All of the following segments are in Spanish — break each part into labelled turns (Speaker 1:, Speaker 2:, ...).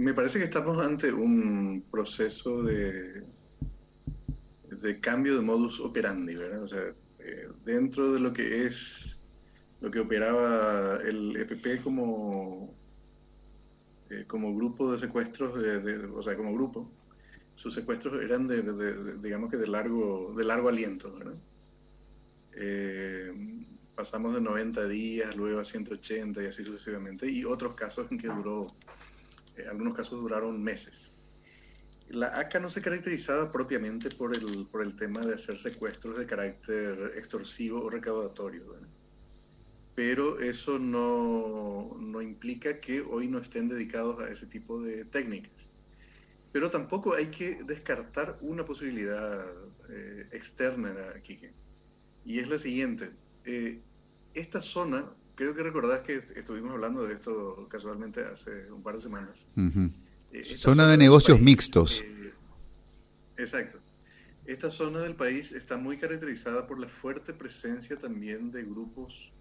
Speaker 1: Me parece que estamos ante un proceso de, de cambio de modus operandi, ¿verdad? O sea, eh, dentro de lo que es lo que operaba el EPP como, eh, como grupo de secuestros, de, o sea, como grupo, sus secuestros eran de, digamos que de largo, de largo aliento, ¿verdad? Eh, pasamos de 90 días, luego a 180 y así sucesivamente, y otros casos en que duró, algunos casos duraron meses. La ACA no se caracterizaba propiamente por el, por el tema de hacer secuestros de carácter extorsivo o recaudatorio, pero eso no, no, implica que hoy no estén dedicados a ese tipo de técnicas. Pero tampoco hay que descartar una posibilidad eh, externa aquí, y es la siguiente. Eh, esta zona, creo que recordás que estuvimos hablando de esto casualmente hace un par de semanas.
Speaker 2: Eh, zona de negocios mixtos. Eh,
Speaker 1: exacto. Esta zona del país está muy caracterizada por la fuerte presencia también de grupos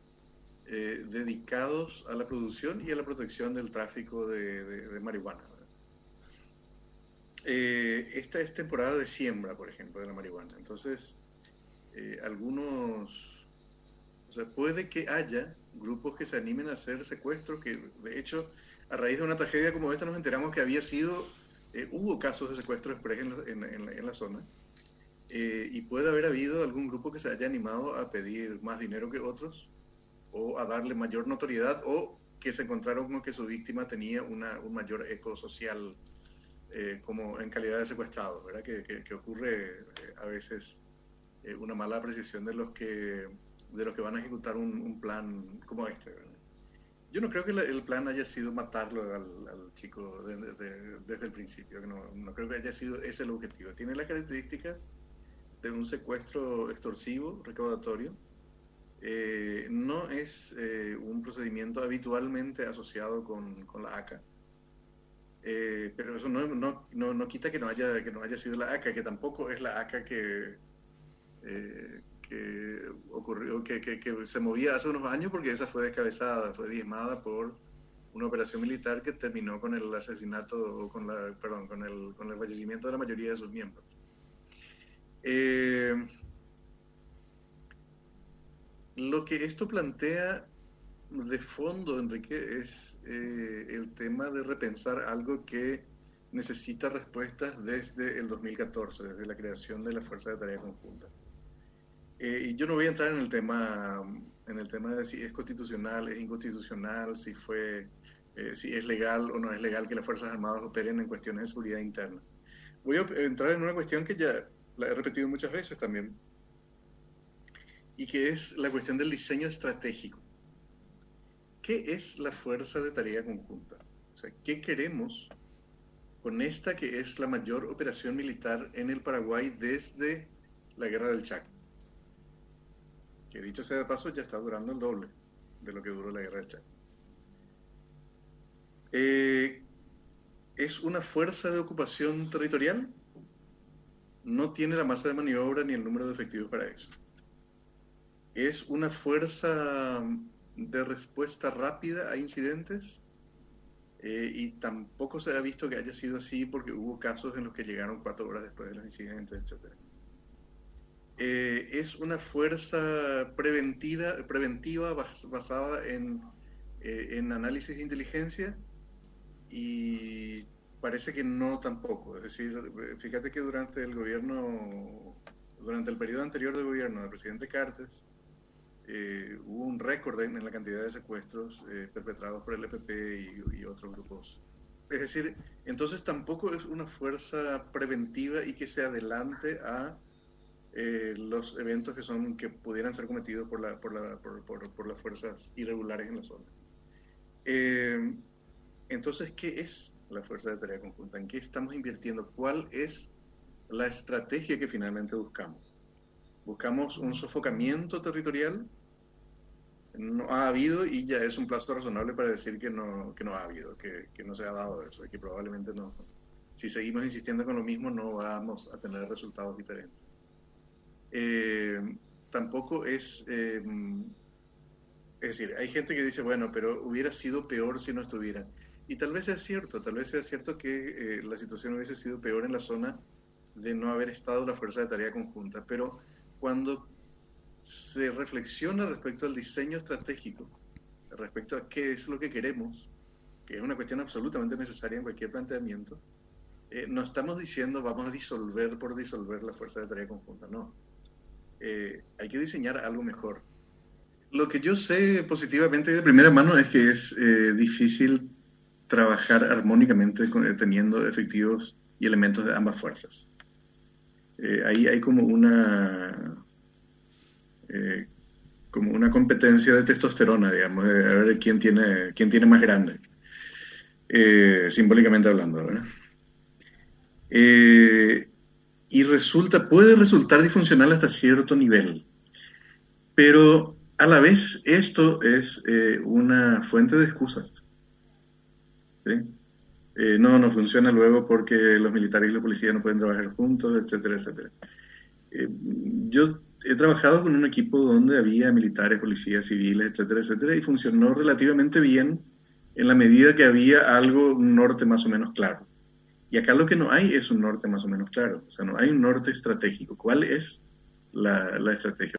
Speaker 1: eh, dedicados a la producción y a la protección del tráfico de, marihuana. esta es temporada de siembra, por ejemplo, de la marihuana. Entonces, algunos, o sea, puede que haya grupos que se animen a hacer secuestros, que de hecho a raíz de una tragedia como esta nos enteramos que había sido, eh, hubo casos de secuestro express en, la zona, eh, y puede haber habido algún grupo que se haya animado a pedir más dinero que otros, o a darle mayor notoriedad, o que se encontraron con que su víctima tenía un mayor eco social eh, como en calidad de secuestrado, ¿verdad? Que, ocurre a veces una mala apreciación de los que de los que van a ejecutar un, un plan como este. Yo no creo que el plan haya sido matarlo al, chico desde el principio. No, no, creo que haya sido ese el objetivo. Tiene las características de un secuestro extorsivo, recaudatorio. Eh, no es eh, un procedimiento habitualmente asociado con, con la ACA. Eh, pero eso no, no, no, quita que no, haya, que no haya sido la ACA, que tampoco es la ACA que, que ocurrió, que, que, se movía hace unos años porque esa fue descabezada, fue diezmada por una operación militar que terminó con el asesinato, o con la, perdón, con el, con el fallecimiento de la mayoría de sus miembros. Eh, lo que esto plantea de fondo, Enrique, es eh, el tema de repensar algo que necesita respuestas desde el 2014, desde la creación de la Fuerza de Tarea Conjunta. Eh, yo no voy a entrar en el tema en el tema de si es constitucional, es inconstitucional, si fue eh, si es legal o no es legal que las Fuerzas Armadas operen en cuestiones de seguridad interna. Voy a entrar en una cuestión que ya la he repetido muchas veces también, y que es la cuestión del diseño estratégico. ¿Qué es la fuerza de tarea conjunta? O sea, ¿qué queremos con esta que es la mayor operación militar en el Paraguay desde la Guerra del Chaco? Que dicho sea de paso ya está durando el doble de lo que duró la guerra del Chaco. Eh, ¿Es una fuerza de ocupación territorial? No tiene la masa de maniobra ni el número de efectivos para eso. ¿Es una fuerza de respuesta rápida a incidentes? Eh, y tampoco se ha visto que haya sido así porque hubo casos en los que llegaron cuatro horas después de los incidentes, etcétera. Eh, es una fuerza preventiva, preventiva basada en, eh, en, análisis de inteligencia y parece que no tampoco. Es decir, fíjate que durante el gobierno, durante el periodo anterior del gobierno del presidente Cartes, eh, hubo un récord en, la cantidad de secuestros perpetrados por el EPP y, y otros grupos. Es decir, entonces tampoco es una fuerza preventiva y que se adelante a eh, los eventos que son que pudieran ser cometidos por, la, por, la, por, por, las fuerzas irregulares en la zona. Eh, entonces, ¿qué es la fuerza de tarea conjunta? ¿En qué estamos invirtiendo? ¿Cuál es la estrategia que finalmente buscamos? ¿Buscamos un sofocamiento territorial? No ha habido y ya es un plazo razonable para decir que no, que no ha habido, que, que no se ha dado eso y que probablemente no. Si seguimos insistiendo con lo mismo, no vamos a tener resultados diferentes. Eh, tampoco es... Eh, es decir, hay gente que dice, bueno, pero hubiera sido peor si no estuvieran. Y tal vez sea cierto, tal vez sea cierto que eh, la situación hubiese sido peor en la zona de no haber estado la fuerza de tarea conjunta, pero cuando se reflexiona respecto al diseño estratégico, respecto a qué es lo que queremos, que es una cuestión absolutamente necesaria en cualquier planteamiento, no estamos diciendo vamos a disolver por disolver la fuerza de tarea conjunta, no. Eh, hay que diseñar algo mejor. Lo que yo sé positivamente de primera mano es que es eh, difícil trabajar armónicamente teniendo efectivos y elementos de ambas fuerzas. ahí hay como una eh, como una competencia de testosterona, digamos, a ver quién tiene, quién tiene más grande, eh, simbólicamente hablando, eh, y resulta, puede resultar disfuncional hasta cierto nivel, pero a la vez esto es una fuente de excusas. no, no funciona luego porque los militares y la policía no pueden trabajar juntos, etcétera, etcétera. yo he trabajado con un equipo donde había militares, policías civiles, etcétera, etcétera, y funcionó relativamente bien en la medida que había algo, norte más o menos claro. Y acá lo que no hay es un norte más o menos claro, o sea, no hay un norte estratégico. ¿Cuál es la, la estrategia?